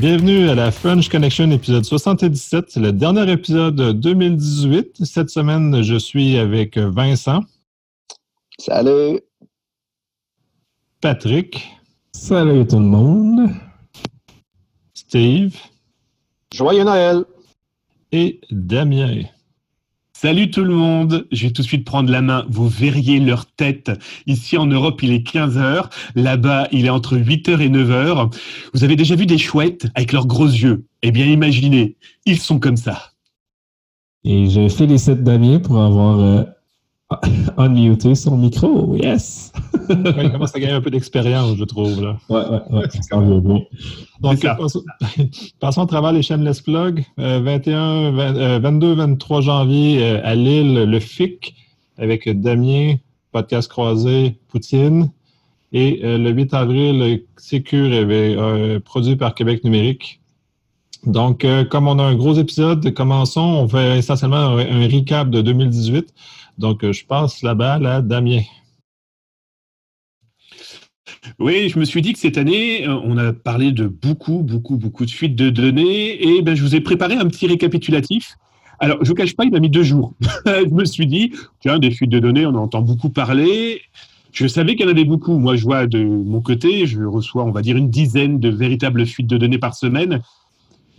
Bienvenue à la French Connection épisode 77. C'est le dernier épisode 2018. Cette semaine, je suis avec Vincent. Salut. Patrick. Salut tout le monde. Steve. Joyeux Noël. Et Damien. Salut tout le monde, je vais tout de suite prendre la main, vous verriez leur tête. Ici en Europe, il est 15h, là-bas, il est entre 8h et 9h. Vous avez déjà vu des chouettes avec leurs gros yeux? Eh bien, imaginez, ils sont comme ça. Et je félicite Damien pour avoir euh, unmuté son micro, yes! il commence à gagner un peu d'expérience, je trouve. Là. Ouais, ouais, ouais, bien. Donc, passons, passons, à travers les Shameless Plug. 21, 22, 23 janvier euh, à Lille, le FIC avec Damien, podcast croisé, Poutine. Et euh, le 8 avril, Sécure, euh, produit par Québec Numérique. Donc, comme on a un gros épisode, commençons. On fait essentiellement un, un recap de 2018. Donc, je passe la balle à Damien. Oui, je me suis dit que cette année, euh, on a parlé de beaucoup, beaucoup, beaucoup de fuites de données et ben, je vous ai préparé un petit récapitulatif. Alors, je ne vous cache pas, il m'a mis deux jours. je me suis dit, tiens, des fuites de données, on en entend beaucoup parler. Je savais qu'il y en avait beaucoup. Moi, je vois de mon côté, je reçois, on va dire, une dizaine de véritables fuites de données par semaine.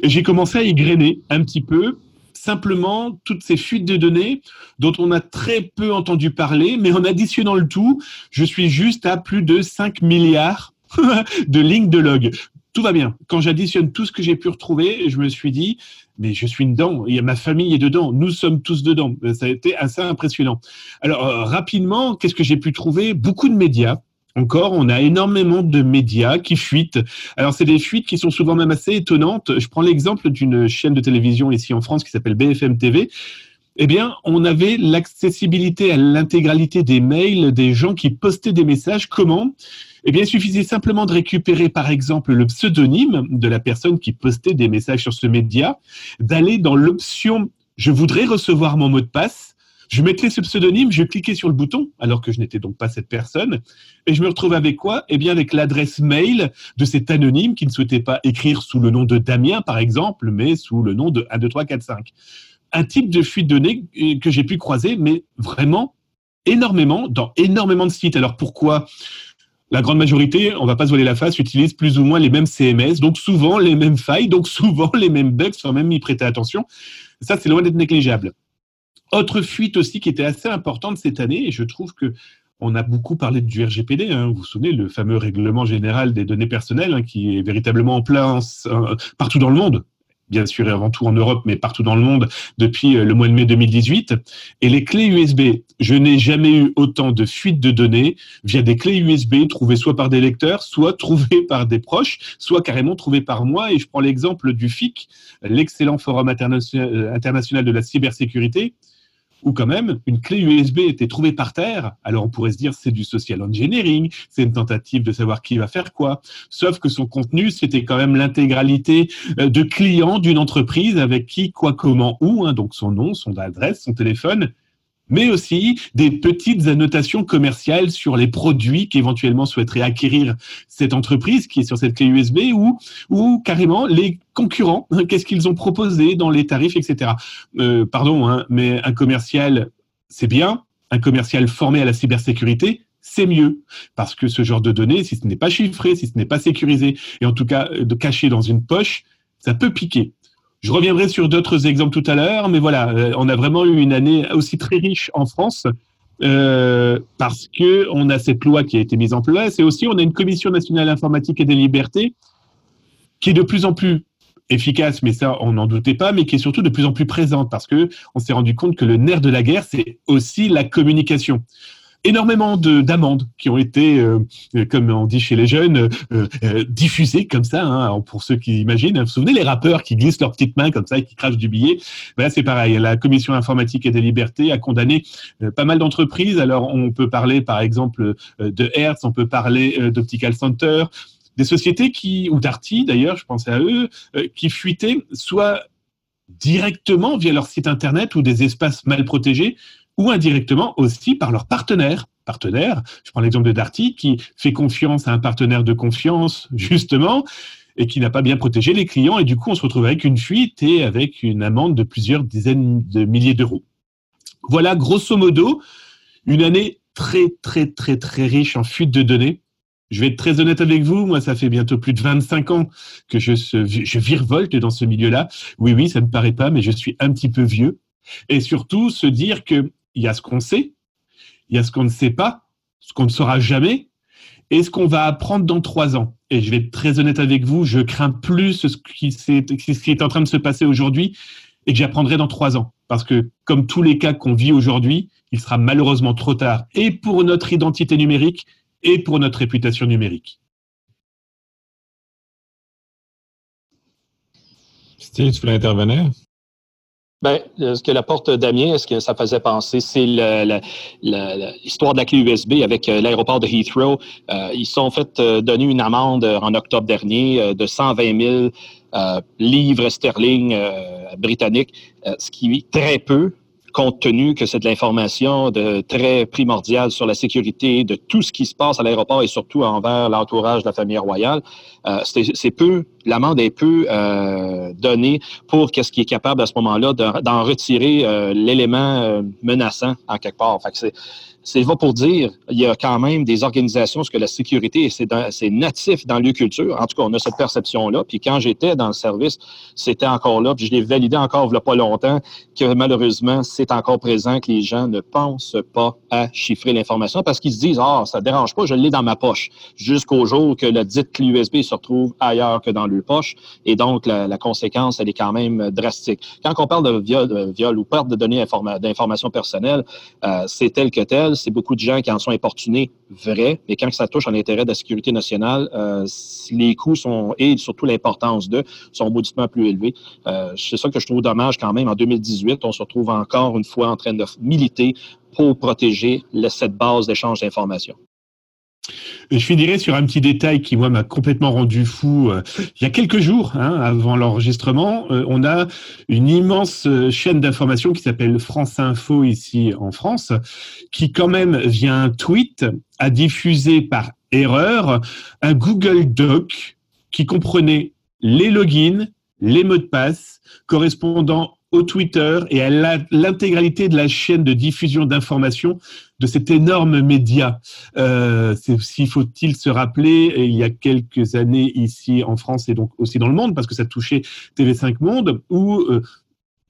Et j'ai commencé à y grainer un petit peu simplement toutes ces fuites de données dont on a très peu entendu parler, mais en additionnant le tout, je suis juste à plus de 5 milliards de lignes de log. Tout va bien. Quand j'additionne tout ce que j'ai pu retrouver, je me suis dit, mais je suis dedans, a ma famille est dedans, nous sommes tous dedans. Ça a été assez impressionnant. Alors, euh, rapidement, qu'est-ce que j'ai pu trouver? Beaucoup de médias, encore, on a énormément de médias qui fuitent. Alors, c'est des fuites qui sont souvent même assez étonnantes. Je prends l'exemple d'une chaîne de télévision ici en France qui s'appelle BFM TV. Eh bien, on avait l'accessibilité à l'intégralité des mails des gens qui postaient des messages. Comment? Eh bien, il suffisait simplement de récupérer, par exemple, le pseudonyme de la personne qui postait des messages sur ce média, d'aller dans l'option je voudrais recevoir mon mot de passe je mettais ce pseudonyme, je cliquais sur le bouton, alors que je n'étais donc pas cette personne, et je me retrouve avec quoi? Eh bien, avec l'adresse mail de cet anonyme qui ne souhaitait pas écrire sous le nom de Damien, par exemple, mais sous le nom de 1, 2, 3, 4, 5. Un type de fuite de données euh, que j'ai pu croiser, mais vraiment énormément, dans énormément de sites. Alors pourquoi? La grande majorité, on va pas se voiler la face, utilise plus ou moins les mêmes CMS, donc souvent les mêmes failles, donc souvent les mêmes bugs, sans même y prêter attention. Ça, c'est loin d'être négligeable. Autre fuite aussi qui était assez importante cette année, et je trouve que on a beaucoup parlé du RGPD, hein. vous vous souvenez, le fameux règlement général des données personnelles hein, qui est véritablement en place euh, partout dans le monde, bien sûr et avant tout en Europe, mais partout dans le monde depuis euh, le mois de mai 2018. Et les clés USB, je n'ai jamais eu autant de fuites de données via des clés USB trouvées soit par des lecteurs, soit trouvées par des proches, soit carrément trouvées par moi. Et je prends l'exemple du FIC, l'excellent forum euh, international de la cybersécurité où quand même une clé USB était trouvée par terre, alors on pourrait se dire c'est du social engineering, c'est une tentative de savoir qui va faire quoi. Sauf que son contenu, c'était quand même l'intégralité euh, de clients d'une entreprise avec qui, quoi, comment, où, hein, donc son nom, son adresse, son téléphone, mais aussi des petites annotations commerciales sur les produits qu'éventuellement souhaiterait acquérir cette entreprise qui est sur cette clé USB ou, ou carrément les concurrents, qu'est-ce qu'ils ont proposé dans les tarifs, etc. Euh, pardon, hein, mais un commercial, c'est bien, un commercial formé à la cybersécurité, c'est mieux. Parce que ce genre de données, si ce n'est pas chiffré, si ce n'est pas sécurisé, et en tout cas euh, de caché dans une poche, ça peut piquer. Je reviendrai sur d'autres exemples tout à l'heure, mais voilà, euh, on a vraiment eu une année aussi très riche en France euh, parce que on a cette loi qui a été mise en place et aussi on a une commission nationale informatique et des libertés qui est de plus en plus efficace, mais ça on n'en doutait pas, mais qui est surtout de plus en plus présente parce que on s'est rendu compte que le nerf de la guerre c'est aussi la communication énormément d'amendes qui ont été, euh, euh, comme on dit chez les jeunes, euh, diffusées comme ça, hein, pour ceux qui imaginent. Vous vous souvenez les rappeurs qui glissent leurs petites mains comme ça et qui crachent du billet? Ben C'est pareil. La Commission informatique et des libertés a condamné pas mal d'entreprises. Alors, on peut parler, par exemple, de Hertz, on peut parler d'Optical Center, des sociétés qui, ou Darty d'ailleurs, je pensais à eux, qui fuitaient soit directement via leur site internet ou des espaces mal protégés, ou indirectement aussi par leurs partenaires. Partenaires, je prends l'exemple de Darty qui fait confiance à un partenaire de confiance, justement, et qui n'a pas bien protégé les clients. Et du coup, on se retrouve avec une fuite et avec une amende de plusieurs dizaines de milliers d'euros. Voilà, grosso modo, une année très, très, très, très riche en fuite de données. Je vais être très honnête avec vous, moi, ça fait bientôt plus de 25 ans que je, virevolte dans ce milieu-là. Oui, oui, ça ne me paraît pas, mais je suis un petit peu vieux. Et surtout, se dire qu'il y a ce qu'on sait, il y a ce qu'on ne sait pas, ce qu'on ne saura jamais, et ce qu'on va apprendre dans trois ans. Et je vais être très honnête avec vous, je crains plus ce qui, est, en train de se passer aujourd'hui et que j'apprendrai dans trois ans. Parce que, comme tous les cas qu'on vit aujourd'hui, il sera malheureusement trop tard, et pour notre identité numérique, et pour notre réputation numérique. Steve, tu voulais intervenir? Ben, euh, ce que la porte Damien, ce que ça faisait penser, c'est l'histoire de la clé USB avec euh, l'aéroport de Heathrow. Euh, ils sont fait donner une amende en octobre dernier de 120 000 livres sterling britanniques, ce qui est très peu compte tenu que c'est de l'information de très primordiale sur la sécurité de tout ce qui se passe à l'aéroport et surtout envers l'entourage de la famille royale, euh, c'est peu, l'amende est peu euh, donnée pour qu'est-ce qui est capable à ce moment-là d'en retirer euh, l'élément menaçant en quelque part. C'est va pour dire, il y a quand même des organisations, ce que la sécurité, c'est natif dans le culture. En tout cas, on a cette perception-là. Puis quand j'étais dans le service, c'était encore là. Puis je l'ai validé encore il n'y a pas longtemps que malheureusement, c'est encore présent que les gens ne pensent pas à chiffrer l'information parce qu'ils se disent, ah, ça ne dérange pas, je l'ai dans ma poche. Jusqu'au jour que la dite clé USB se retrouve ailleurs que dans leur poche. Et donc, la, conséquence, elle est quand même drastique. Quand on parle de viol, de viol ou perte de données d'informations personnelles, euh, c'est tel que tel c'est beaucoup de gens qui en sont importunés, vrai, mais quand ça touche à l'intérêt de la sécurité nationale, euh, les coûts sont, et surtout l'importance d'eux, sont mauditement plus élevés. Euh, c'est ça que je trouve dommage quand même. En 2018, on se retrouve encore une fois en train de militer pour protéger cette base d'échange d'informations. Je finirai sur un petit détail qui, moi, m'a complètement rendu fou. Euh, il y a quelques jours, hein, avant l'enregistrement, euh, on a une immense euh, chaîne d'information qui s'appelle France Info ici en France, qui quand même vient un tweet à diffuser par erreur un Google Doc qui comprenait les logins, les mots de passe correspondant au Twitter et à l'intégralité de la chaîne de diffusion d'informations de cet énorme média. Euh, S'il faut-il se rappeler, il y a quelques années ici en France et donc aussi dans le monde, parce que ça touchait TV5 Monde, où euh,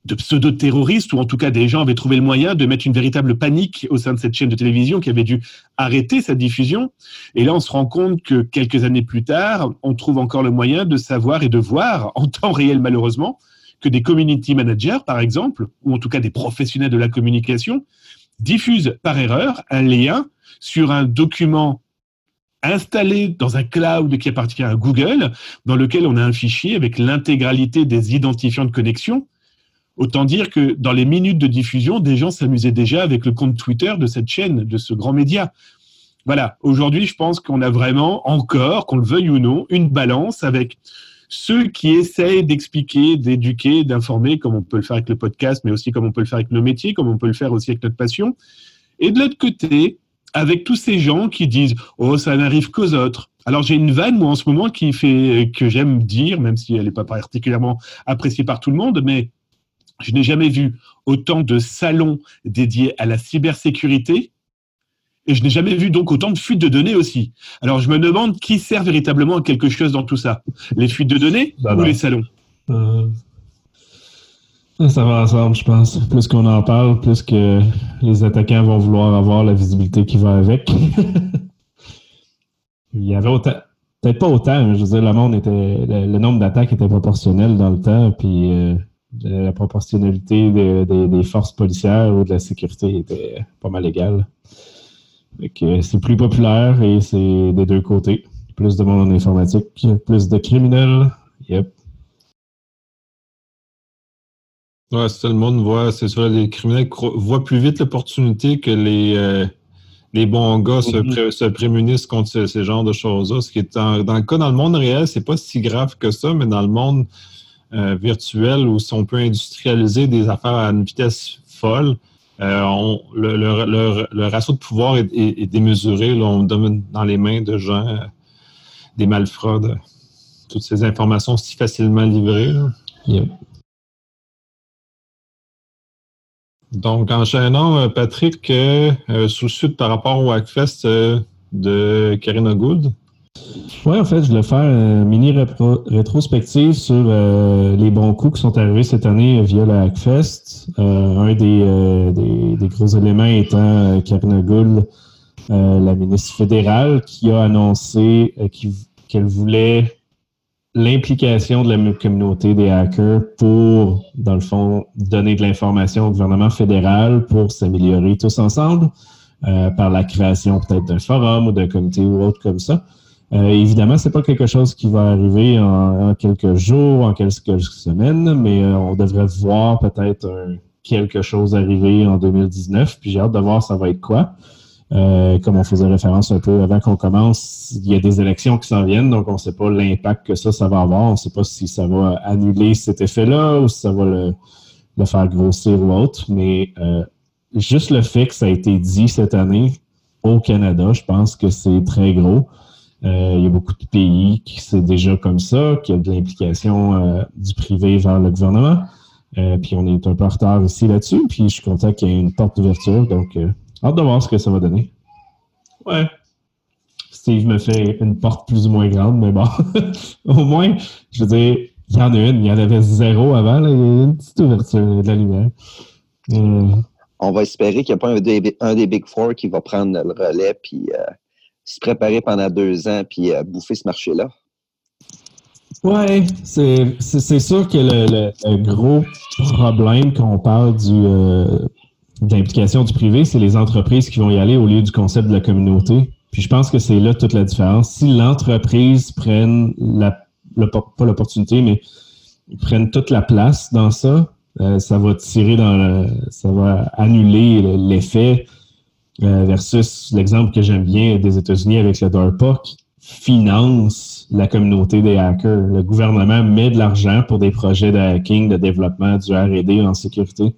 de pseudo-terroristes, ou en tout cas des gens avaient trouvé le moyen de mettre une véritable panique au sein de cette chaîne de télévision qui avait dû arrêter sa diffusion. Et là, on se rend compte que quelques années plus tard, on trouve encore le moyen de savoir et de voir, en temps réel malheureusement, que des community managers, par exemple, ou en tout cas des professionnels de la communication, diffusent par erreur un lien sur un document installé dans un cloud qui appartient à Google, dans lequel on a un fichier avec l'intégralité des identifiants de connexion. Autant dire que dans les minutes de diffusion, des gens s'amusaient déjà avec le compte Twitter de cette chaîne, de ce grand média. Voilà, aujourd'hui, je pense qu'on a vraiment encore, qu'on le veuille ou non, une balance avec ceux qui essayent d'expliquer, d'éduquer, d'informer, comme on peut le faire avec le podcast, mais aussi comme on peut le faire avec nos métiers, comme on peut le faire aussi avec notre passion. Et de l'autre côté, avec tous ces gens qui disent Oh, ça n'arrive qu'aux autres. Alors j'ai une vanne, moi, en ce moment, qui fait que j'aime dire, même si elle n'est pas particulièrement appréciée par tout le monde, mais je n'ai jamais vu autant de salons dédiés à la cybersécurité et je n'ai jamais vu donc autant de fuites de données aussi. Alors je me demande qui sert véritablement à quelque chose dans tout ça. Les fuites de données bah, ou bah. les salons euh, Ça va ensemble, je pense. Plus qu'on en parle, plus que les attaquants vont vouloir avoir la visibilité qui va avec. Il y avait autant. Peut-être pas autant, mais je veux dire, le monde était. Le, nombre d'attaques était proportionnel dans le temps, puis euh, la proportionnalité des forces policières ou de la sécurité était pas mal égale c'est plus populaire et c'est des deux côtés. Plus de monde en informatique, plus de criminels. Yep. Ouais, c'est ça, le monde voit, c'est ça, les criminels voient plus vite l'opportunité que les, euh, les bons gars se, mm-hmm. prémunissent contre ce, ce, genre de choses-là. Ce qui est dans le cas, dans le monde réel, c'est pas si grave que ça, mais dans le monde euh, virtuel où on peut industrialiser des affaires à une vitesse folle, euh, le, ratio de pouvoir est, démesuré. on donne dans les mains de gens, euh, des malfraudes. toutes ces informations si facilement livrées. Donc, enchaînons, euh, Patrick, euh, sous sud par rapport au Hackfest de Karina Gould. Oui, en fait, je voulais faire une mini rétrospective sur les bons coups qui sont arrivés cette année via le Hackfest. un des, des, gros éléments étant Karina Gould euh, la ministre fédérale, qui a annoncé euh, qu'elle voulait l'implication de la communauté des hackers pour, dans le fond, donner de l'information au gouvernement fédéral pour s'améliorer tous ensemble euh, par la création peut-être d'un forum ou d'un comité ou autre comme ça. Euh, évidemment, c'est pas quelque chose qui va arriver en, quelques jours, en quelques semaines, mais on devrait voir peut-être quelque chose arriver en 2019. Puis j'ai hâte de voir ça va être quoi. Euh, comme on faisait référence un peu avant qu'on commence, il y a des élections qui s'en viennent, donc on ne sait pas l'impact que ça, ça va avoir. On ne sait pas si ça va annuler cet effet-là ou si ça va le, faire grossir ou autre. Mais euh, juste le fait que ça a été dit cette année au Canada, je pense que c'est très gros. Euh, il y a beaucoup de pays qui c'est déjà comme ça, qui a de l'implication du privé vers le gouvernement. puis on est un peu en retard ici là-dessus. Puis je suis content qu'il y ait une porte d'ouverture. Donc Hâte de voir ce que ça va donner. Ouais. Steve me fait une porte plus ou moins grande, mais bon. Au moins, je veux dire, il y en a une. Il y en avait zéro avant. Là. Il y a une petite ouverture de la lumière. Euh. On va espérer qu'il n'y a pas un des, Big Four qui va prendre le relais puis euh, se préparer pendant deux ans puis euh, bouffer ce marché-là? Oui, c'est sûr que le, gros problème quand on parle du, d'implication du privé, c'est les entreprises qui vont y aller au lieu du concept de la communauté. Puis je pense que c'est là toute la différence. Si l'entreprise prenne la, pas l'opportunité, mais prennent toute la place dans ça, euh, ça va tirer dans le, ça va annuler l'effet euh, versus l'exemple que j'aime bien des États-Unis avec le DARPA qui finance la communauté des hackers. Le gouvernement met de l'argent pour des projets de hacking, de développement du R&D en sécurité.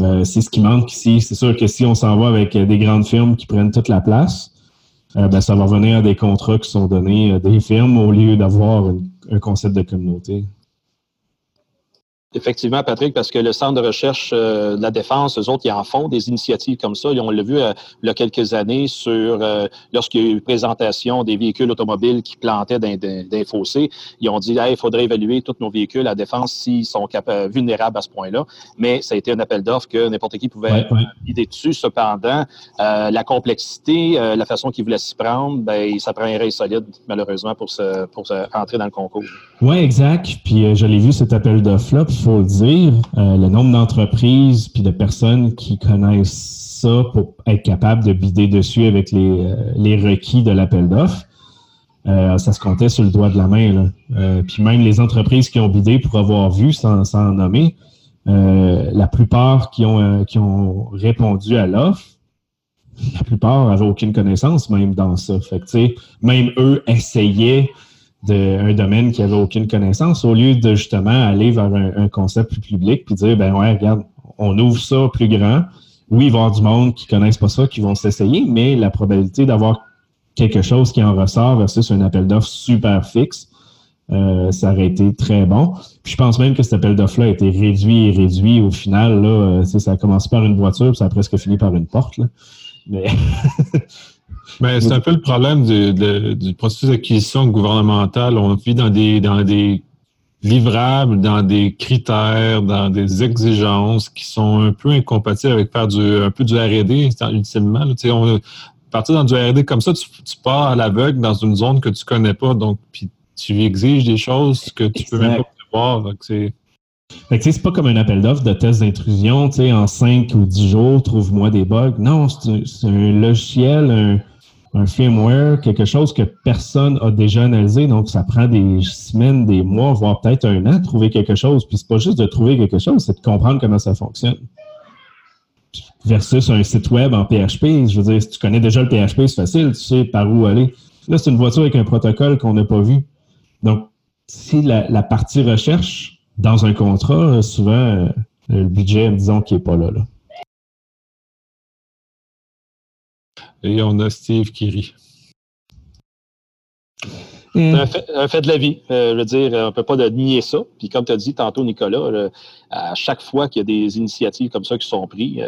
Euh, c'est ce qui manque ici. C'est sûr que si on s'en va avec des grandes firmes qui prennent toute la place, euh, ben, ça va revenir à des contrats qui sont donnés à des firmes au lieu d'avoir un concept de communauté. Effectivement, Patrick, parce que le Centre de recherche euh, de la défense, eux autres, ils en font des initiatives comme ça. on l'a vu euh, il y a quelques années sur euh, lorsqu'il y a eu présentation des véhicules automobiles qui plantaient dans des fossés. Ils ont dit il faudrait évaluer tous nos véhicules à défense s'ils sont vulnérables à ce point-là. Mais ça a été un appel d'offres que n'importe qui pouvait ouais, dessus. Cependant, la complexité, la façon qu'ils voulaient s'y prendre, ben, ça prend un solide, malheureusement, pour, se, pour entrer dans le concours. Oui, exact. Puis je l'ai vu cet appel d'offres-là faut le dire, euh, le nombre d'entreprises puis de personnes qui connaissent ça pour être capable de bider dessus avec les, euh, requis de l'appel d'offres, euh, ça se comptait sur le doigt de la main. puis même les entreprises qui ont bidé pour avoir vu, sans, sans nommer, la plupart qui ont, qui ont répondu à l'offre, la plupart n'avaient aucune connaissance même dans ça. Fait que, même eux essayaient d'un domaine qui avait aucune connaissance, au lieu de justement aller vers un, concept plus public puis dire ben ouais, regarde, on ouvre ça plus grand. Oui, il va y avoir du monde qui ne connaissent pas ça, qui vont s'essayer, mais la probabilité d'avoir quelque chose qui en ressort versus un appel d'offres super fixe, euh, ça aurait été très bon. Puis je pense même que cet appel d'offres-là a été réduit et réduit. Au final, là, euh, ça a commencé par une voiture, puis ça a presque fini par une porte. Là. Mais c'est un peu le problème du, processus d'acquisition gouvernementale. On vit dans des, dans des livrables, dans des critères, dans des exigences qui sont un peu incompatibles avec faire du, un peu du R&D, ultimement. on, partir dans du R&D comme ça, tu, pars à l'aveugle dans une zone que tu connais pas, donc puis tu exiges des choses que tu peux même pas prévoir. c'est c'est pas comme un appel d'offres de test d'intrusion, en 5 ou 10 jours, trouve-moi des bugs. Non, c'est un, logiciel, un, un firmware, quelque chose que personne a déjà analysé. Donc, ça prend des semaines, des mois, voire peut-être un an de trouver quelque chose. Puis, c'est pas juste de trouver quelque chose, c'est de comprendre comment ça fonctionne. Versus un site web en PHP. Je veux dire, si tu connais déjà le PHP, c'est facile, tu sais par où aller. Là, c'est une voiture avec un protocole qu'on n'a pas vu. Donc, si la, partie recherche dans un contrat, souvent, euh, le budget, disons, qui n'est pas là. là. Et on a Steve qui rit. Un, fait, de la vie. Euh, je veux dire, on ne peut pas nier ça. Puis comme tu as dit tantôt, Nicolas, à chaque fois qu'il y a des initiatives comme ça qui sont prises,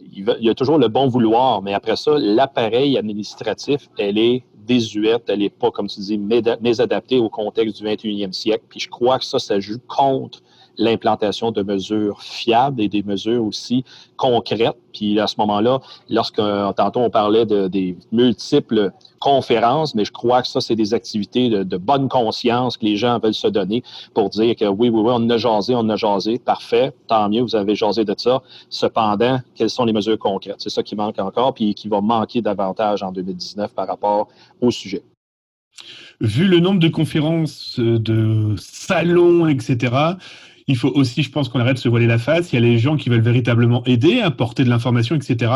il, y a toujours le bon vouloir, mais après ça, l'appareil administratif, elle est désuète, elle n'est pas, comme tu dis, mésadaptée au contexte du 21e siècle. Puis je crois que ça, ça joue contre l'implantation de mesures fiables et des mesures aussi concrètes. Puis à ce moment-là, lorsque tantôt on parlait de, des multiples conférences, mais je crois que ça, c'est des activités de, bonne conscience que les gens veulent se donner pour dire que oui, oui, oui, on a jasé, on a jasé, parfait, tant mieux, vous avez jasé de ça. Cependant, quelles sont les mesures concrètes? C'est ça qui manque encore, puis qui va manquer davantage en 2019 par rapport au sujet vu le nombre de conférences, de salons, etc., il faut aussi, je pense qu'on arrête de se voiler la face. Il y a les gens qui veulent véritablement aider, apporter de l'information, etc.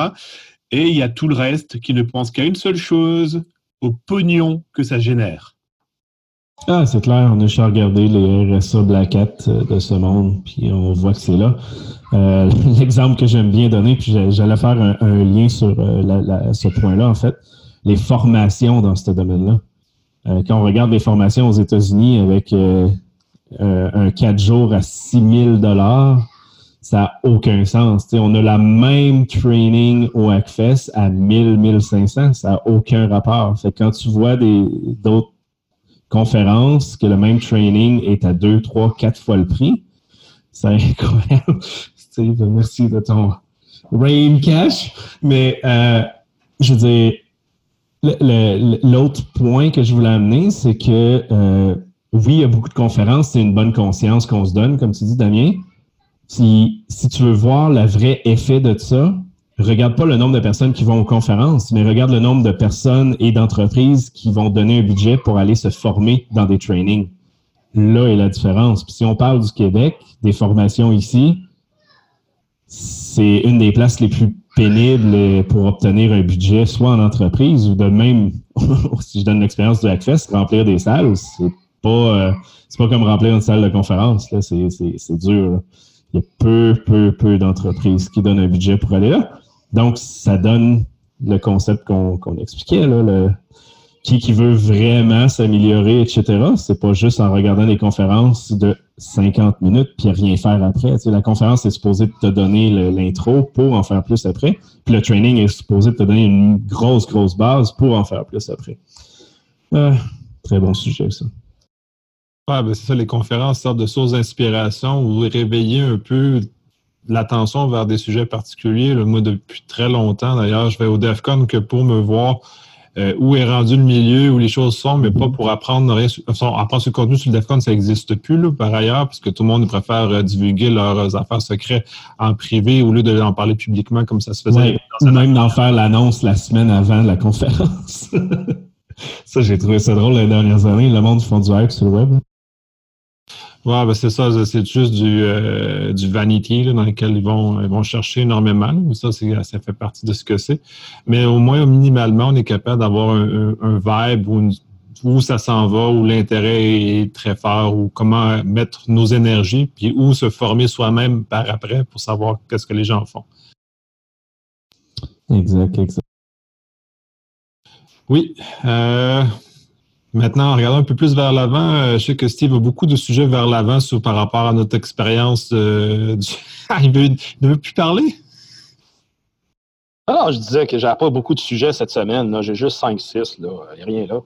Et il y a tout le reste qui ne pense qu'à une seule chose, au pognon que ça génère. Ah, c'est clair, on a juste regardé les RSA Black Hat euh, de ce monde, puis on voit que c'est là. Euh, l'exemple que j'aime bien donner, puis j'allais faire un, lien sur euh, ce point-là, en fait, les formations dans ce domaine-là. quand on regarde les formations aux États-Unis avec euh, un 4 jours à 6 000 ça n'a aucun sens. on a la même training au Hackfest à 1000, 1500, ça n'a aucun rapport. Fait quand tu vois d'autres conférences que le même training est à 2, 3, 4 fois le prix, c'est incroyable. Steve, merci de ton rain cash. Mais euh, je veux dire, l'autre point que je voulais amener, c'est que euh, oui, il y a beaucoup de conférences, c'est une bonne conscience qu'on se donne, comme tu dis, Damien. Si, tu veux voir le vrai effet de ça, regarde pas le nombre de personnes qui vont aux conférences, mais regarde le nombre de personnes et d'entreprises qui vont donner un budget pour aller se former dans des trainings. Là est la différence. Puis si on parle du Québec, des formations ici, c'est une des places les plus pénibles pour obtenir un budget, soit en entreprise ou de même, si je donne l'expérience du Hackfest, remplir des salles, c'est pas, euh, c'est pas comme remplir une salle de conférence. C'est, dur. Il y a peu, peu, peu d'entreprises qui donnent un budget pour aller là. Donc, ça donne le concept qu'on, expliquait, là, qui, qui veut vraiment s'améliorer, etc. C'est pas juste en regardant des conférences de 50 minutes puis rien faire après. La conférence est supposée te donner l'intro pour en faire plus après. Puis le training est supposé te donner une grosse, grosse base pour en faire plus après. Euh, très bon sujet, ça. Ah, ben c'est ça, les conférences sortent de sources d'inspiration ou réveiller un peu l'attention vers des sujets particuliers. moi, depuis très longtemps, d'ailleurs, je vais au DEFCON que pour me voir euh, où est rendu le milieu, où les choses sont, mais pas pour apprendre rien. apprendre ce contenu sur le DEFCON, ça n'existe plus, par ailleurs, parce que tout le monde préfère euh, divulguer leurs affaires secrètes en privé au lieu de en parler publiquement comme ça se faisait. ou même d'en faire l'annonce la semaine avant la conférence. ça, j'ai trouvé ça drôle les dernières années. Le monde font du hype sur le web. Ouais, ben c'est ça, c'est juste du, euh, du vanity dans lequel ils vont, ils vont chercher énormément. Ça, ça fait partie de ce que c'est. Mais au moins, minimalement, on est capable d'avoir un, un, vibe où, où ça s'en va, où l'intérêt est très fort, ou comment mettre nos énergies, puis où se former soi-même par après pour savoir qu'est-ce que les gens font. Exact, exact. Oui. Euh, Maintenant, en regardant un peu plus vers l'avant, euh, je sais que Steve a beaucoup de sujets vers l'avant par rapport à notre expérience. Euh, il ne veut plus parler? Alors, ah je disais que j'avais pas beaucoup de sujets cette semaine. J'ai juste 5-6. Il n'y a rien là.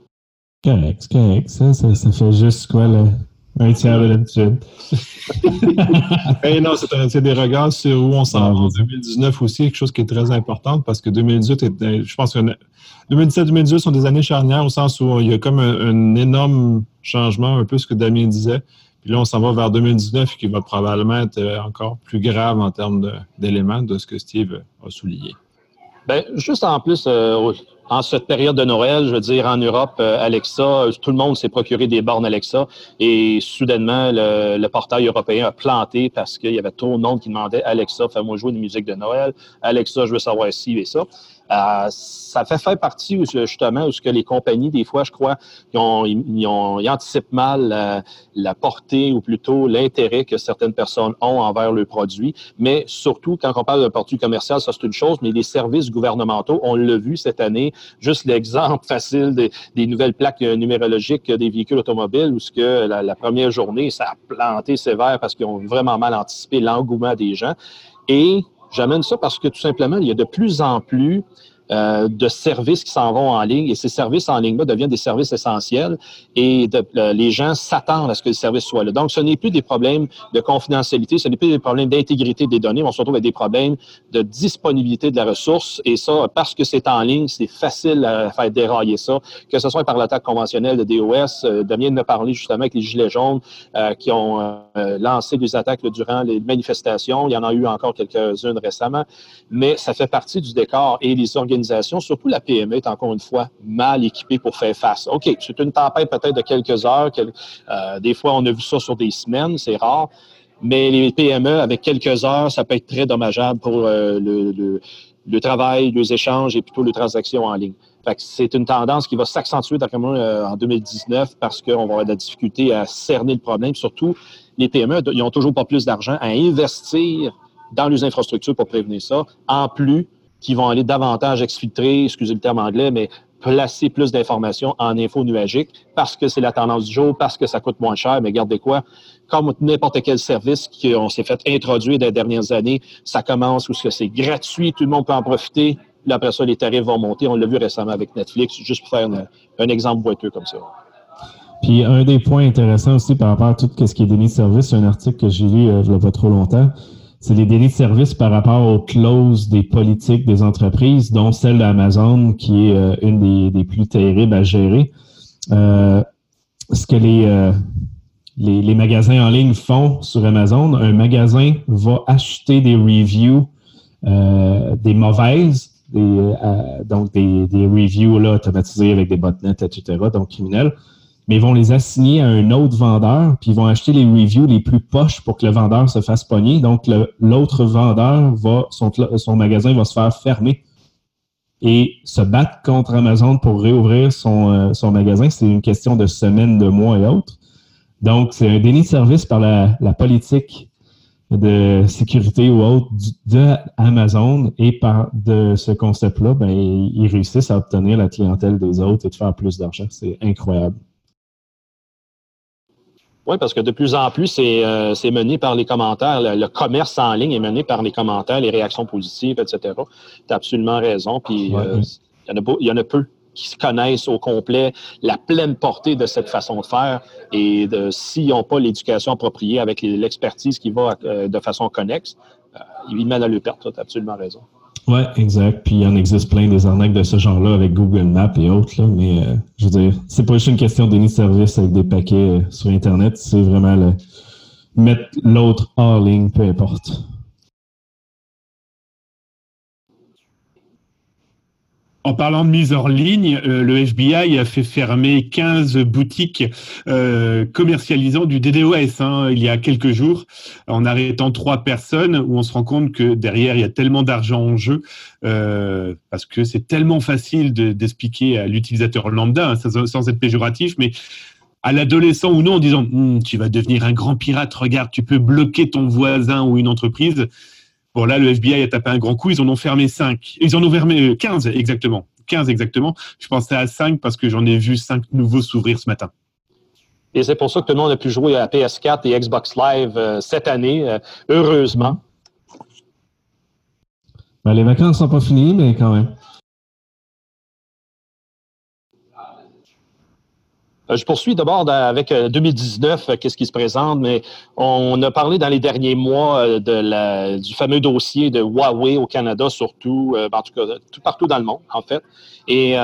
Correct, correct. Ça, ça, fait juste quoi, là? Un tiers de l'habitude. hey, non, c'est des regards sur où on s'en va en 2019 aussi, quelque chose qui est très important parce que 2018, est, je pense que 2017-2018 sont des années charnières au sens où il y a comme un, énorme changement, un peu ce que Damien disait. Puis là, on s'en va vers 2019 qui va probablement être euh, encore plus grave en termes d'éléments de, ce que Steve a souligné. Bien, juste en plus, euh, en cette période de Noël, je veux dire, en Europe, euh, Alexa, tout le monde s'est procuré des bornes Alexa et soudainement, le, portail européen a planté parce qu'il y avait trop de monde qui demandait Alexa, fais-moi jouer une musique de Noël. Alexa, je veux savoir ci et ça. Euh, ça fait faire partie justement où ce que les compagnies, des fois, je crois, ils, ont, ils, ont, ils anticipent mal la, la, portée ou plutôt l'intérêt que certaines personnes ont envers le produit. Mais surtout, quand on parle d'un produit commercial, ça c'est une chose, mais les services gouvernementaux, on l'a vu cette année, juste l'exemple facile des, des, nouvelles plaques numérologiques des véhicules automobiles où ce que la, la première journée, ça a planté sévère parce qu'ils ont vraiment mal anticipé l'engouement des gens. Et J'amène ça parce que tout simplement, il y a de plus en plus euh, de services qui s'en vont en ligne et ces services en ligne-là deviennent des services essentiels et les gens s'attendent à ce que le service soit là. Donc, ce n'est plus des problèmes de confidentialité, ce n'est plus des problèmes d'intégrité des données, on se retrouve avec des problèmes de disponibilité de la ressource et ça, parce que c'est en ligne, c'est facile à faire dérailler ça, que ce soit par l'attaque conventionnelle de DOS. Euh, Damien de parler justement avec les Gilets jaunes euh, qui ont euh, lancé des attaques durant les manifestations. Il y en a eu encore quelques-unes récemment, mais ça fait partie du décor et les organisations surtout la PME, est encore une fois mal équipée pour faire face. OK, c'est une tempête peut-être de quelques heures. Euh, des fois, on a vu ça sur des semaines, c'est rare. Mais les PME, avec quelques heures, ça peut être très dommageable pour euh, le, travail, les échanges et plutôt les transactions en ligne. c'est une tendance qui va s'accentuer euh, en 2019 parce qu'on va avoir de la difficulté à cerner le problème. Surtout, les PME, ils n'ont toujours pas plus d'argent à investir dans les infrastructures pour prévenir ça. En plus, qui vont aller davantage exfiltrer, excusez le terme anglais, mais placer plus d'informations en info nuagique parce que c'est la tendance du jour, parce que ça coûte moins cher. Mais gardez quoi, comme n'importe quel service qu'on s'est fait introduire dans les dernières années, ça commence où c'est gratuit, tout le monde peut en profiter. Puis après ça, les tarifs vont monter. On l'a vu récemment avec Netflix, juste pour faire un exemple boiteux comme ça. Puis un des points intéressants aussi par rapport à tout ce qui est donné de service, c'est un article que j'ai lu euh, il n'y a pas trop longtemps c'est les délais de service par rapport aux clauses des politiques des entreprises, dont celle d'Amazon, qui est euh, une des, plus terribles à gérer. Euh, ce que euh, les, les, magasins en ligne font sur Amazon, un magasin va acheter des reviews, des mauvaises, donc des, reviews là, automatisées avec des botnets, etc., donc criminels mais ils vont les assigner à un autre vendeur, puis ils vont acheter les reviews les plus poches pour que le vendeur se fasse pogner. Donc, l'autre vendeur va, son, magasin va se faire fermer et se battre contre Amazon pour réouvrir son, euh, son magasin. C'est une question de semaines, de mois et autres. Donc, c'est un déni de service par la, la, politique de sécurité ou autre de Amazon et par de ce concept-là, ben, ils réussissent à obtenir la clientèle des autres et de faire plus d'argent. C'est incroyable. Oui, parce que de plus en plus, c'est euh, mené par les commentaires. Le, commerce en ligne est mené par les commentaires, les réactions positives, etc. Tu as absolument raison. Puis euh, il, y en a, peu qui se connaissent au complet la pleine portée de cette façon de faire. Et s'ils n'ont pas l'éducation appropriée avec l'expertise qui va euh, de façon connexe, ils mènent à le perte. Tu as absolument raison. Oui, exact. Puis il en existe plein des arnaques de ce genre-là avec Google Maps et autres. Là, mais euh, je veux dire, c'est pas juste une question de service avec des paquets euh, sur Internet, c'est vraiment le, mettre l'autre hors ligne, peu importe. En parlant de mise hors ligne, euh, le FBI a fait fermer 15 boutiques euh, commercialisant du DDoS hein, il y a quelques jours, en arrêtant trois personnes, où on se rend compte que derrière, il y a tellement d'argent en jeu, euh, parce que c'est tellement facile d'expliquer à l'utilisateur lambda, hein, sans, être péjoratif, mais à l'adolescent ou non, en disant hum, tu vas devenir un grand pirate, regarde, tu peux bloquer ton voisin ou une entreprise », Bon, là, le FBI a tapé un grand coup. Ils en ont fermé 5. Ils en ont fermé 15 euh, exactement. 15 exactement. Je pensais à 5 parce que j'en ai vu 5 nouveaux s'ouvrir ce matin. Et c'est pour ça que tout le monde a pu jouer à PS4 et Xbox Live euh, cette année, euh, heureusement. Ben, les vacances ne sont pas finies, mais quand même. Je poursuis d'abord avec 2019, euh, euh, qu'est-ce qui se présente, mais on a parlé dans les derniers mois de la, du fameux dossier de Huawei au Canada, surtout, en tout cas, tout partout dans le monde, en fait. Et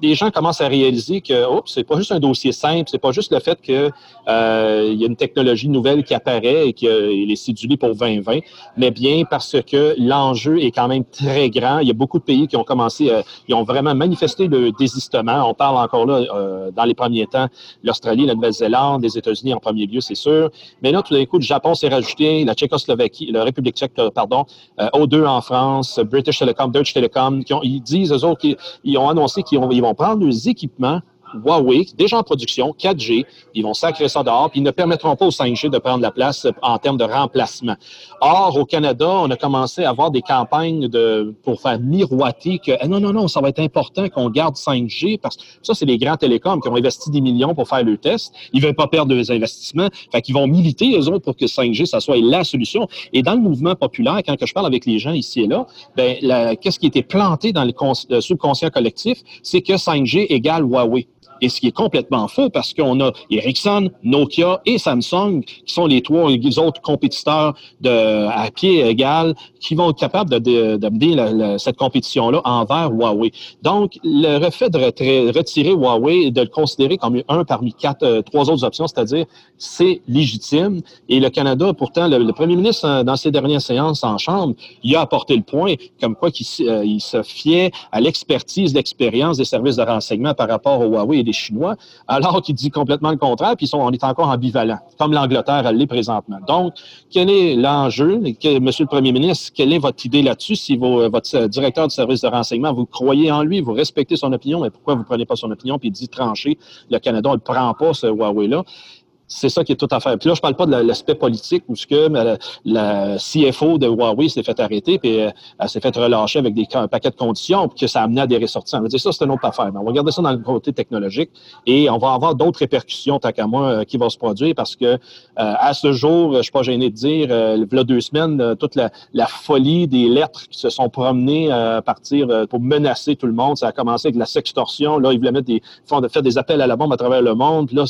des gens commencent à réaliser que oh, c'est pas juste un dossier simple, c'est pas juste le fait qu'il euh, y a une technologie nouvelle qui apparaît et qu'il est cédulé pour 2020, mais bien parce que l'enjeu est quand même très grand. Il y a beaucoup de pays qui ont commencé, euh, ils ont vraiment manifesté le désistement. On parle encore là, euh, dans les premiers temps, l'Australie, la Nouvelle-Zélande, les États-Unis en premier lieu, c'est sûr. Mais là, tout d'un coup, le Japon s'est rajouté, la Tchécoslovaquie, la République tchèque, pardon, O2 en France, British Telecom, Deutsche Telecom, qui ont, ils disent, eux autres, ils ont annoncé qu'ils vont, ils vont prendre leurs équipements Huawei, déjà en production, 4G, ils vont sacrer ça dehors, puis ils ne permettront pas au 5G de prendre la place en termes de remplacement. Or, au Canada, on a commencé à avoir des campagnes de, pour faire miroiter que eh non, non, non, ça va être important qu'on garde 5G, parce que ça, c'est les grands télécoms qui ont investi des millions pour faire le test. Ils ne veulent pas perdre des investissements. Fait qu'ils vont militer, eux autres, pour que 5G, ça soit la solution. Et dans le mouvement populaire, quand je parle avec les gens ici et là, ben, qu'est-ce qui était planté dans le subconscient collectif, c'est que 5G égale Huawei. Et ce qui est complètement faux parce qu'on a Ericsson, Nokia et Samsung qui sont les trois autres compétiteurs à pied égal qui vont être capables de, cette compétition-là envers Huawei. Donc, le fait de retirer Huawei et de le considérer comme un parmi quatre, euh, trois autres options, c'est-à-dire c'est légitime. Et le Canada, pourtant, le, premier ministre, euh, dans ses dernières séances en Chambre, il a apporté le point comme quoi euh, il se fiait à l'expertise, l'expérience des services de renseignement par rapport au Huawei des Chinois, alors qu'il dit complètement le contraire, puis on est encore ambivalent, comme l'Angleterre l'est présentement. Donc, quel est l'enjeu? Monsieur le Premier ministre, quelle est votre idée là-dessus? Si votre directeur du service de renseignement, vous croyez en lui, vous respectez son opinion, mais pourquoi vous ne prenez pas son opinion puis dit trancher, le Canada ne prend pas, ce Huawei-là? C'est ça qui est tout à faire. Puis là, je parle pas de l'aspect politique où ce que la, CFO de Huawei s'est fait arrêter puis euh, elle, s'est fait relâcher avec des, un paquet de conditions puis que ça a amené à des ressorties. On va dire ça, c'est une autre affaire. Mais on va regarder ça dans le côté technologique et on va avoir d'autres répercussions, tant qu'à moi, euh, qui vont se produire parce que euh, à ce jour, je suis pas gêné de dire, il y a deux semaines, toute la, folie des lettres qui se sont promenées à partir pour menacer tout le monde. Ça a commencé avec la sextorsion. Là, ils voulaient mettre des, faire des appels à la bombe à travers le monde. Puis là,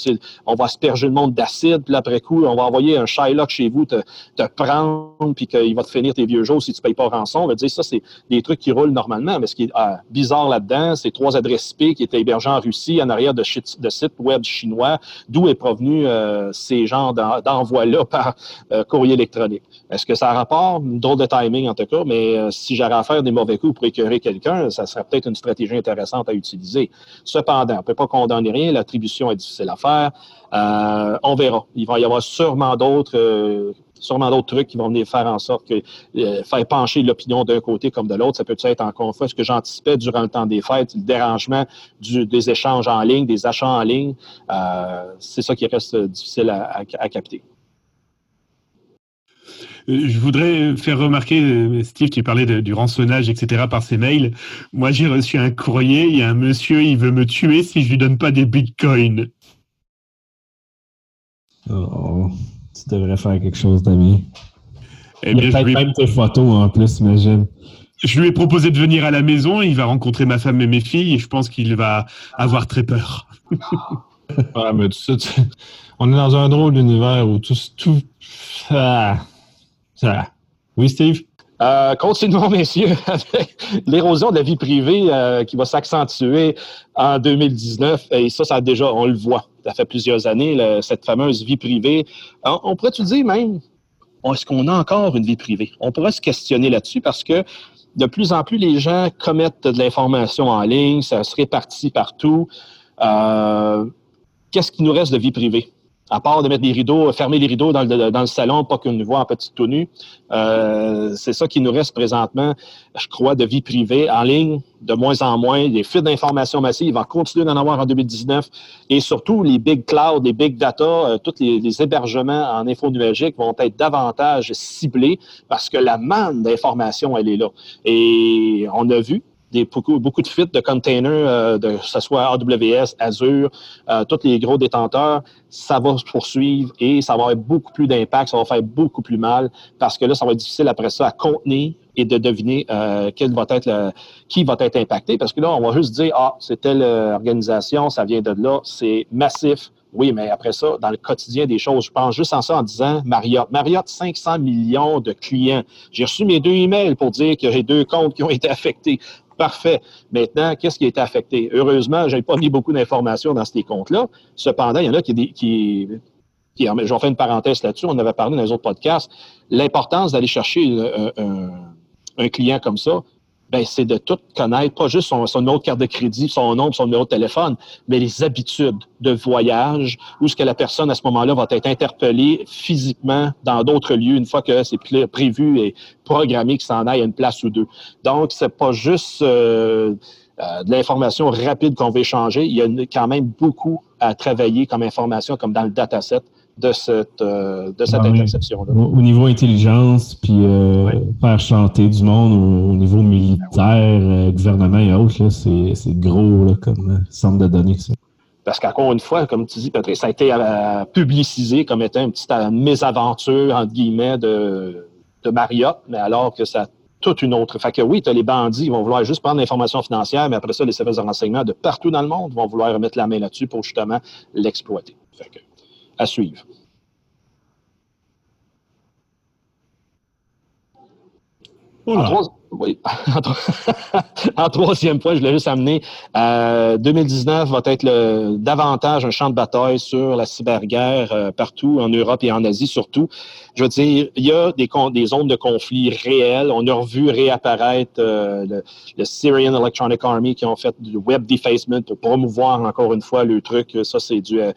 on va asperger le monde d'acide, puis après coup, on va envoyer un Shylock chez vous te, te prendre, puis qu'il va te finir tes vieux jours si tu ne payes pas rançon. On va dire ça, c'est des trucs qui roulent normalement. Mais ce qui est euh, bizarre là-dedans, c'est trois adresses IP qui étaient hébergées en Russie, en arrière de, de sites web chinois, d'où est provenu euh, ces genres d'envois-là par euh, courrier électronique. Est-ce que ça a rapport? Drôle de timing en tout cas, mais si j'avais à faire des mauvais coups pour écœurer quelqu'un, ça serait peut-être une stratégie intéressante à utiliser. Cependant, on ne peut pas condamner rien, l'attribution est difficile à faire. Euh, on verra. Il va y avoir sûrement d'autres euh, sûrement d'autres trucs qui vont venir faire en sorte que euh, faire pencher l'opinion d'un côté comme de l'autre. Ça peut être encore ce que j'anticipais durant le temps des fêtes, le dérangement des échanges en ligne, des achats en ligne? c'est ça qui reste difficile à, capter. Je voudrais faire remarquer, Steve, tu parlais du rançonnage, etc., par ses mails. Moi, j'ai reçu un courrier, il y a un monsieur, il veut me tuer si je lui donne pas des bitcoins. Oh, tu devrais faire quelque chose, d'ami. Eh il a même tes photos en plus, imagine. Je lui ai proposé de venir à la maison, il va rencontrer ma femme et mes filles, et je pense qu'il va avoir très peur. ah, mais tu sais, on est dans un drôle d'univers où tout. tout ah, Oui, Steve? Euh, continuons, messieurs, avec l'érosion de la vie privée euh, qui va s'accentuer en 2019. Et ça, ça déjà, on le voit. Ça fait plusieurs années, cette fameuse vie privée. On, pourrait-tu dire même, est-ce qu'on a encore une vie privée? On pourrait se questionner là-dessus parce que de plus en plus, les gens commettent de l'information en ligne, ça se répartit partout. Euh, qu'est-ce qui nous reste de vie privée? À part de mettre des rideaux, fermer les rideaux dans le, dans le salon, pas qu'on nous voit en petite tenue. Euh, c'est ça qui nous reste présentement, je crois, de vie privée en ligne, de moins en moins. Les fuites d'informations massives vont continuer d'en avoir en 2019. Et surtout, les big clouds, les big data, euh, tous les, les, hébergements en info numérique vont être davantage ciblés parce que la manne d'informations, elle est là. Et on a vu, des, beaucoup, de fuites de containers, euh, que ce soit AWS, Azure, euh, tous les gros détenteurs, ça va se poursuivre et ça va avoir beaucoup plus d'impact, ça va faire beaucoup plus mal parce que là, ça va être difficile après ça à contenir et de deviner euh, qui va être impacté parce que là, on va juste dire, ah, c'est telle organisation, ça vient de là, c'est massif, oui, mais après ça, dans le quotidien des choses, je pense juste en ça en disant Marriott. Marriott, 500 millions de clients. J'ai reçu mes deux emails pour dire que j'ai deux comptes qui ont été affectés Parfait. Maintenant, qu'est-ce qui a été affecté? Heureusement, je n'ai pas mis beaucoup d'informations dans ces comptes-là. Cependant, il y en a qui, qui, qui j'en fais une parenthèse là-dessus, on avait parlé dans les autres podcasts, l'importance d'aller chercher un client comme ça, ben, c'est de tout connaître, pas juste son, son, de carte de crédit, son nom, son numéro de téléphone, mais les habitudes de voyage, où ce que la personne à ce moment-là va être interpellée physiquement dans d'autres lieux une fois que c'est prévu et programmé qu'il s'en aille à une place ou deux. Donc, c'est pas juste euh, euh, de l'information rapide qu'on veut échanger, il y a quand même beaucoup à travailler comme information, comme dans le dataset de cette, euh, de cette interception-là. Au, niveau intelligence, puis euh, faire chanter du monde au, niveau militaire, euh, gouvernement et autres, c'est gros là, comme centre de données. Ça. Parce qu'encore une fois, comme tu dis, Patrick, ça a été publicisé comme étant une petite mésaventure, entre guillemets, de, de Marriott, mais alors que ça a toute une autre. Fait que oui, tu as les bandits, ils vont vouloir juste prendre l'information financière, mais après ça, les services de renseignement de partout dans le monde vont vouloir remettre la main là-dessus pour justement l'exploiter. Fait que, à suivre. En, troisième point, je voulais juste amener, euh, 2019 va être le, davantage un champ de bataille sur la cyberguerre euh, partout, en Europe et en Asie surtout. Je veux dire, il y a des, des zones de conflit réelles. On a revu réapparaître euh, le, Syrian Electronic Army qui ont fait du web defacement pour promouvoir encore une fois le truc. Ça, c'est du euh,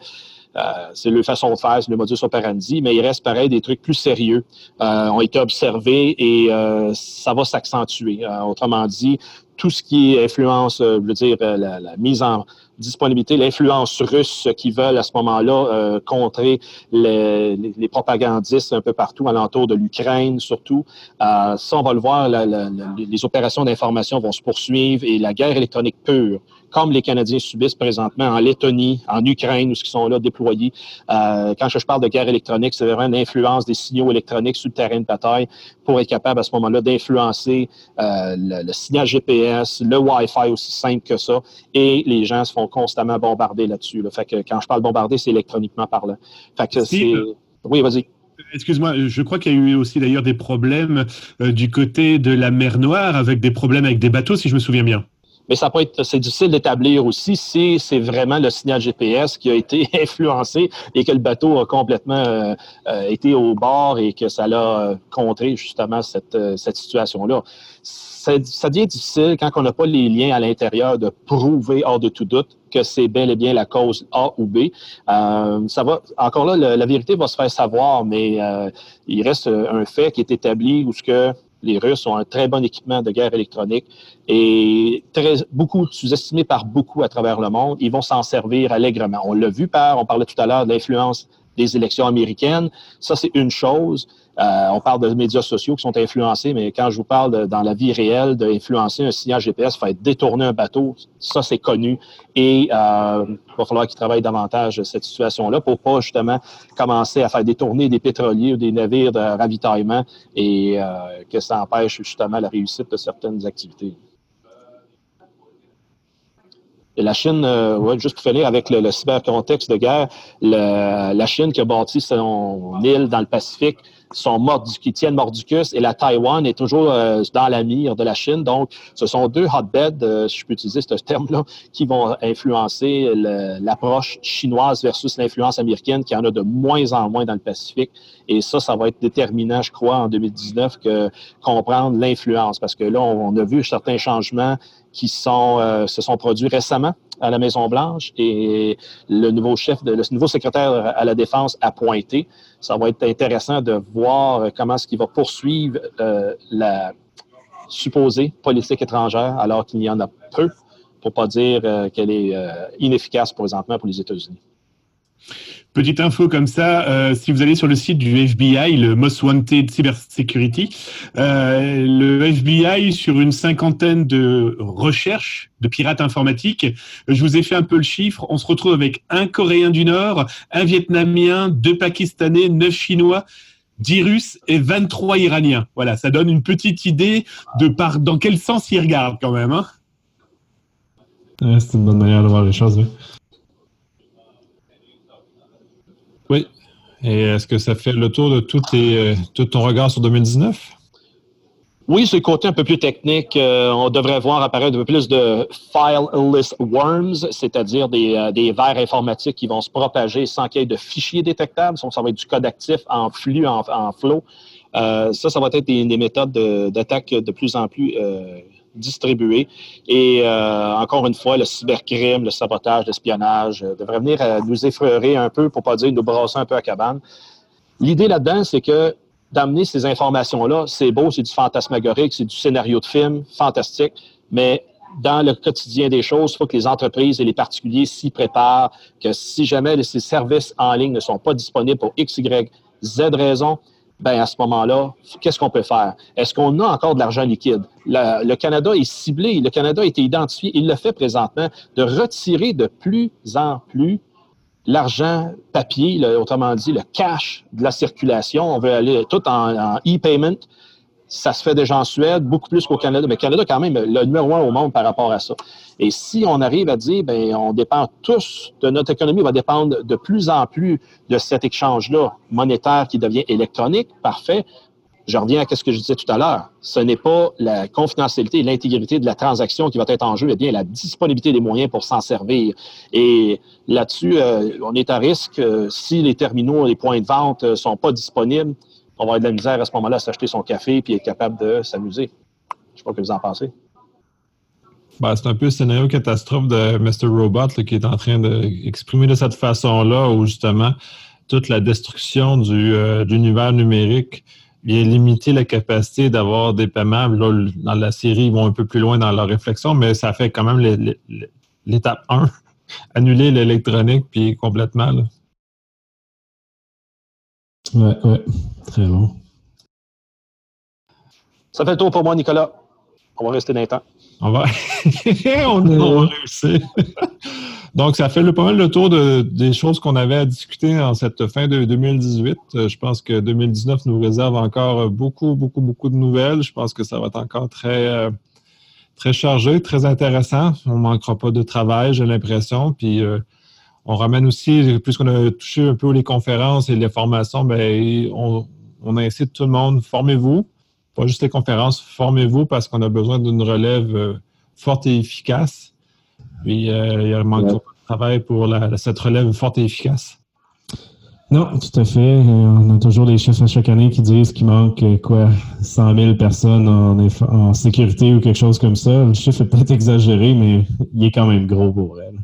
c'est le façon de faire, c'est le modus operandi, mais il reste pareil des trucs plus sérieux euh, ont été observés et euh, ça va s'accentuer. autrement dit, tout ce qui est influence, je veux dire, la, mise en disponibilité, l'influence russe qui veulent à ce moment-là contrer les, les, propagandistes un peu partout alentour de l'Ukraine surtout. ça, on va le voir, les opérations d'information vont se poursuivre et la guerre électronique pure comme les Canadiens subissent présentement en Lettonie, en Ukraine, où ils sont là déployés. Euh, quand je parle de guerre électronique, c'est vraiment l'influence des signaux électroniques sur le terrain de bataille pour être capable à ce moment-là d'influencer euh, le, signal GPS, le Wi-Fi aussi simple que ça, et les gens se font constamment bombarder là-dessus. Fait que quand je parle bombarder, c'est électroniquement parlant. Fait que c'est... Oui, vas-y. Excuse-moi, je crois qu'il y a eu aussi d'ailleurs des problèmes euh, du côté de la mer Noire avec des problèmes avec des bateaux, si je me souviens bien mais ça peut être, c'est difficile d'établir aussi si c'est vraiment le signal GPS qui a été influencé et que le bateau a complètement euh, euh, été au bord et que ça l'a euh, contré justement cette, cette situation-là. Ça, devient difficile quand on n'a pas les liens à l'intérieur de prouver hors de tout doute que c'est bel et bien la cause A ou B. ça va, encore là, la vérité va se faire savoir, mais il reste un fait qui est établi où ce que les Russes ont un très bon équipement de guerre électronique et très, beaucoup sous-estimé par beaucoup à travers le monde. Ils vont s'en servir allègrement. On l'a vu par, on parlait tout à l'heure de l'influence des élections américaines. Ça, c'est une chose. Euh, on parle de médias sociaux qui sont influencés, mais quand je vous parle dans la vie réelle d'influencer un signal GPS, faire détourner un bateau, ça c'est connu. Et euh, il va falloir qu'ils travaillent davantage cette situation-là pour pas justement commencer à faire détourner des pétroliers ou des navires de ravitaillement et euh, que ça empêche justement la réussite de certaines activités. La Chine, euh, juste pour finir avec le, le cybercontexte de guerre, la Chine qui a bâti son île dans le Pacifique, morts, qui tiennent Mordicus et la Taïwan est toujours euh, dans la mire de la Chine. Donc, ce sont deux hotbeds, euh, si je peux utiliser ce terme-là, qui vont influencer l'approche chinoise versus l'influence américaine, qui en a de moins en moins dans le Pacifique. Et ça, ça va être déterminant, je crois, en 2019, que comprendre l'influence, parce que là, on, a vu certains changements qui sont, euh, se sont produits récemment à la Maison-Blanche et le nouveau chef, de, le nouveau secrétaire à la Défense a pointé. Ça va être intéressant de voir comment est-ce qu'il va poursuivre euh, la supposée politique étrangère alors qu'il y en a peu, pour pas dire euh, qu'elle est euh, inefficace présentement pour les États-Unis. Petite info comme ça, euh, si vous allez sur le site du FBI, le Most Wanted Cybersecurity, euh, le FBI sur une cinquantaine de recherches de pirates informatiques, je vous ai fait un peu le chiffre, on se retrouve avec un Coréen du Nord, un Vietnamien, deux Pakistanais, neuf Chinois, 10 Russes et 23 Iraniens. Voilà, ça donne une petite idée de par dans quel sens ils regardent quand même. Hein c'est une bonne manière de voir les choses. Oui. Et est-ce que ça fait le tour de euh, tout ton regard sur 2019? Oui, c'est le côté un peu plus technique. Euh, on devrait voir apparaître un peu plus de fileless worms, c'est-à-dire des, euh, vers informatiques qui vont se propager sans qu'il y ait de fichiers détectables. Ça va être du code actif en flux, en, en flow. Euh, ça, ça va être des méthodes d'attaque de, plus en plus distribuées. Et encore une fois, le cybercrime, le sabotage, l'espionnage devrait venir nous effreurer un peu, pour pas dire nous brasser un peu à cabane. L'idée là-dedans, c'est que d'amener ces informations-là. C'est beau, c'est du fantasmagorique, c'est du scénario de film, fantastique, mais dans le quotidien des choses, il faut que les entreprises et les particuliers s'y préparent, que si jamais ces services en ligne ne sont pas disponibles pour X, Y, Z raisons, ben à ce moment-là, qu'est-ce qu'on peut faire? Est-ce qu'on a encore de l'argent liquide? le Canada est ciblé, le Canada a été identifié, il le fait présentement, de retirer de plus en plus l'argent papier, autrement dit, le cash de la circulation. On veut aller tout en, e-payment. Ça se fait déjà en Suède, beaucoup plus qu'au Canada. Mais le Canada, quand même, le numéro un au monde par rapport à ça. Et si on arrive à dire, ben, on dépend tous de notre économie, va dépendre de plus en plus de cet échange-là monétaire qui devient électronique, parfait je reviens à ce que je disais tout à l'heure. Ce n'est pas la confidentialité et l'intégrité de la transaction qui va être en jeu, mais bien la disponibilité des moyens pour s'en servir. Et là-dessus, euh, on est à risque. Euh, si les terminaux, les points de vente ne euh, sont pas disponibles, on va avoir de la misère à ce moment-là à s'acheter son café et être capable de s'amuser. Je ne sais pas ce que vous en pensez. Ben, c'est un peu le scénario catastrophe de Mr. Robot qui est en train d'exprimer de, cette façon-là, où justement, toute la destruction du, de l'univers numérique bien limiter la capacité d'avoir des paiements. dans la série, ils vont un peu plus loin dans leur réflexion, mais ça fait quand même l'étape 1, annuler l'électronique, puis complètement. Là. Ouais, ouais, très bon. Ça fait le tour pour moi, Nicolas. On va rester dans le temps. On va, on, on va réussir. Donc, ça fait le, pas mal le tour de, des choses qu'on avait à discuter en cette fin de 2018. Euh, je pense que 2019 nous réserve encore beaucoup, beaucoup, beaucoup de nouvelles. Je pense que ça va être encore très, euh, très chargé, très intéressant. On ne manquera pas de travail, j'ai l'impression. Puis, euh, on ramène aussi, puisqu'on a touché un peu les conférences et les formations, bien, on, on incite tout le monde, formez-vous. Pas juste les conférences, formez-vous parce qu'on a besoin d'une relève forte et efficace. Puis, euh, il manque de travail pour cette relève forte et efficace. Non, tout à fait. Euh, on a toujours des chiffres à chaque année qui disent qu'il manque euh, quoi 100 000 personnes en, sécurité ou quelque chose comme ça. Le chiffre est peut-être exagéré, mais il est quand même gros pour elle.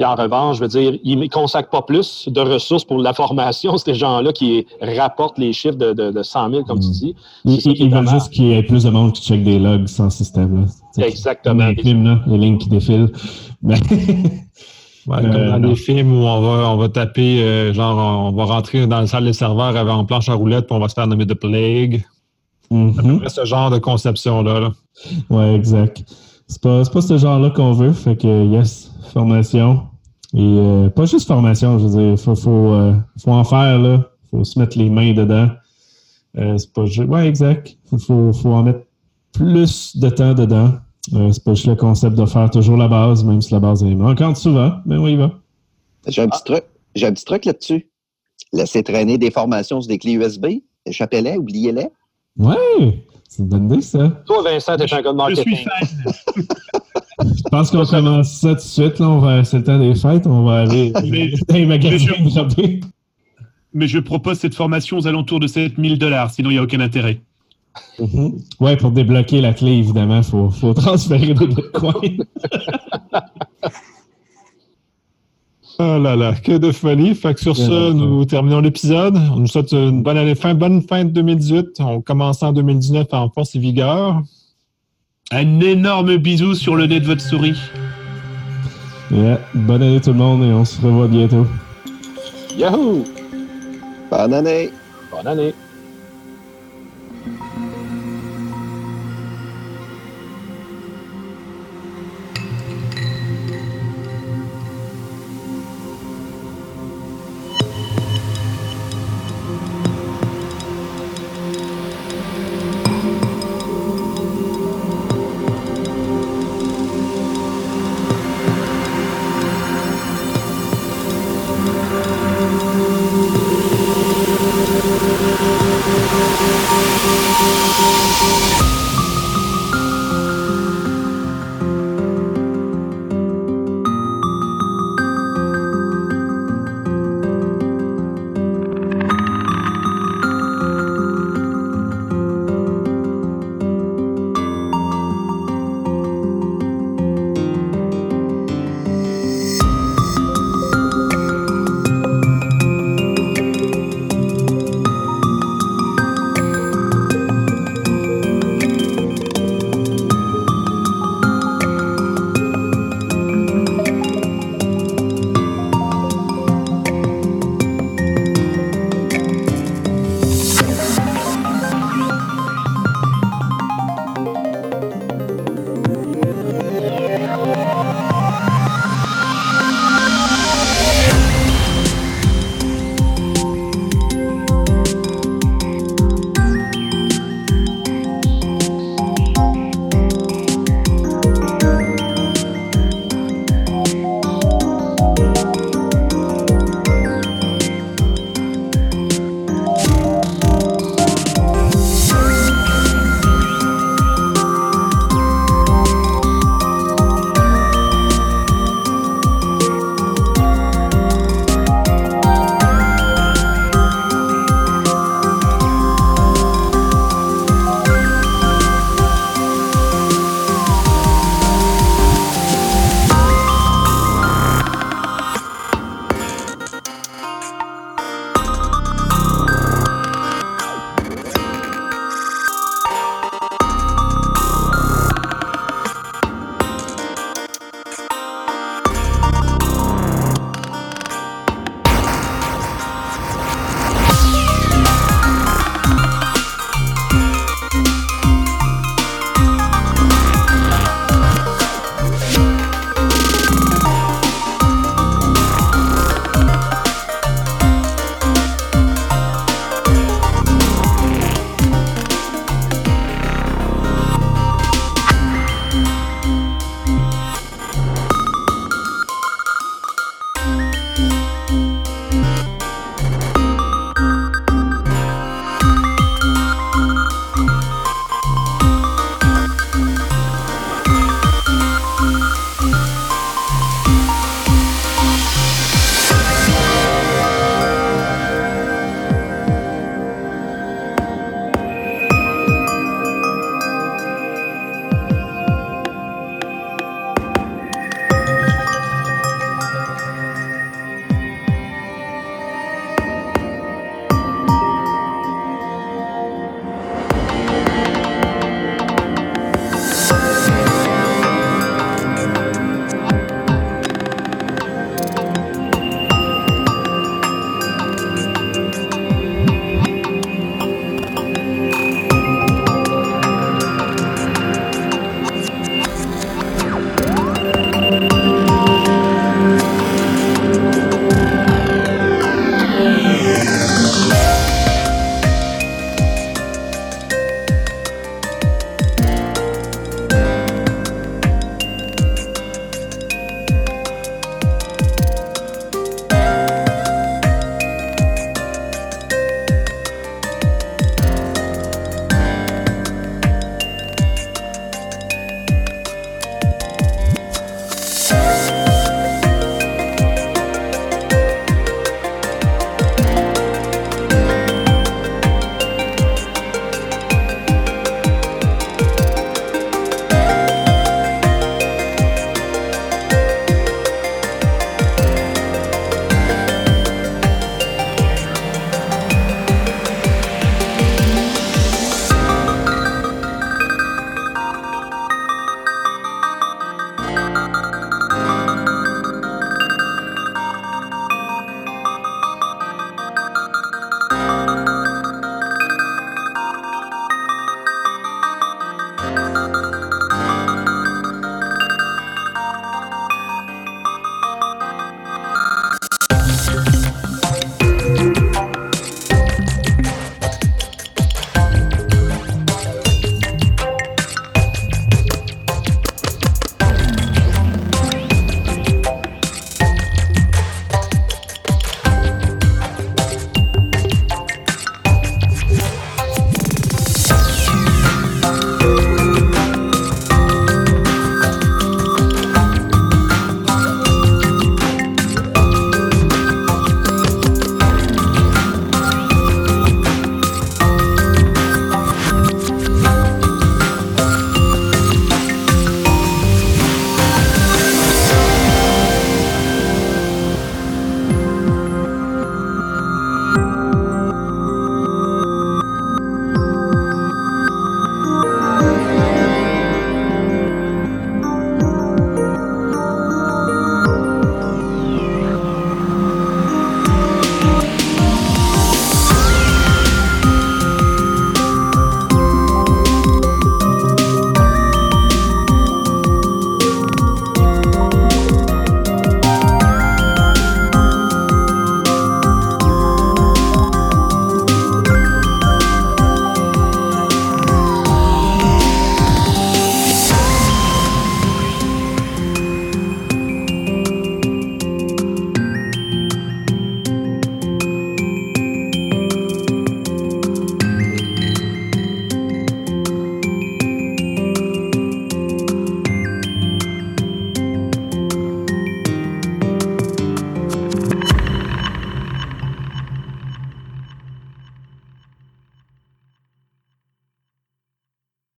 Puis en revanche, je veux dire, ils ne consacrent pas plus de ressources pour la formation, ces gens-là qui rapportent les chiffres de, de, 100 000, comme tu mm. dis. Ils, veulent juste qu'il y ait plus de monde qui check des logs sans système. Exactement. Les, films, les lignes qui défilent. Ouais, comme euh, dans des films où on va, on va taper, euh, genre, on va rentrer dans la salle des serveurs avec en planche à roulettes, puis on va se faire nommer de Plague. Mm ce genre de conception-là. Là. Ouais, exact. C'est pas, pas ce genre-là qu'on veut. Fait que, yes, formation, et euh, pas juste formation, je veux dire, il faut, faut, euh, faut, en faire, là. faut se mettre les mains dedans. Euh, c'est pas juste. Ouais, exact. Il faut, faut, en mettre plus de temps dedans. c'est pas juste le concept de faire toujours la base, même si la base est manquante souvent, mais on y va. J'ai un petit truc. J'ai un petit truc là-dessus. Laisser traîner des formations sur des clés USB, échappez-les, oubliez-les. Ouais, c'est une bonne idée, ça. Toi, Vincent, t'es un gars de marketing. Je suis fan. Je pense qu'on commence ça tout de suite. Là. On va, c'est le temps des fêtes. On va aller mais, dans les magasins mais mais je propose cette formation aux alentours de 7000 dollars. Sinon, il n'y a aucun intérêt. Mm Ouais, pour débloquer la clé, évidemment, il faut, faut, transférer des bitcoins. Oh là là, que de folie. Fait que sur ce, nous terminons l'épisode. On nous souhaite une bonne année fin, bonne fin de 2018. On commence en 2019 en force et vigueur. Un énorme bisou sur le nez de votre souris. Bonne année tout le monde et on se revoit bientôt. Yahoo! Bonne année! Bonne année!